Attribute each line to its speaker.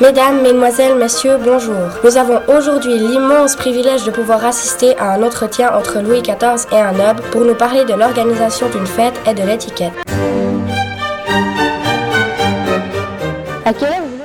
Speaker 1: Mesdames, Mesdemoiselles, Messieurs, bonjour. Nous avons aujourd'hui l'immense privilège de pouvoir assister à un entretien entre Louis XIV et un noble pour nous parler de l'organisation d'une fête et de l'étiquette.
Speaker 2: À quel âge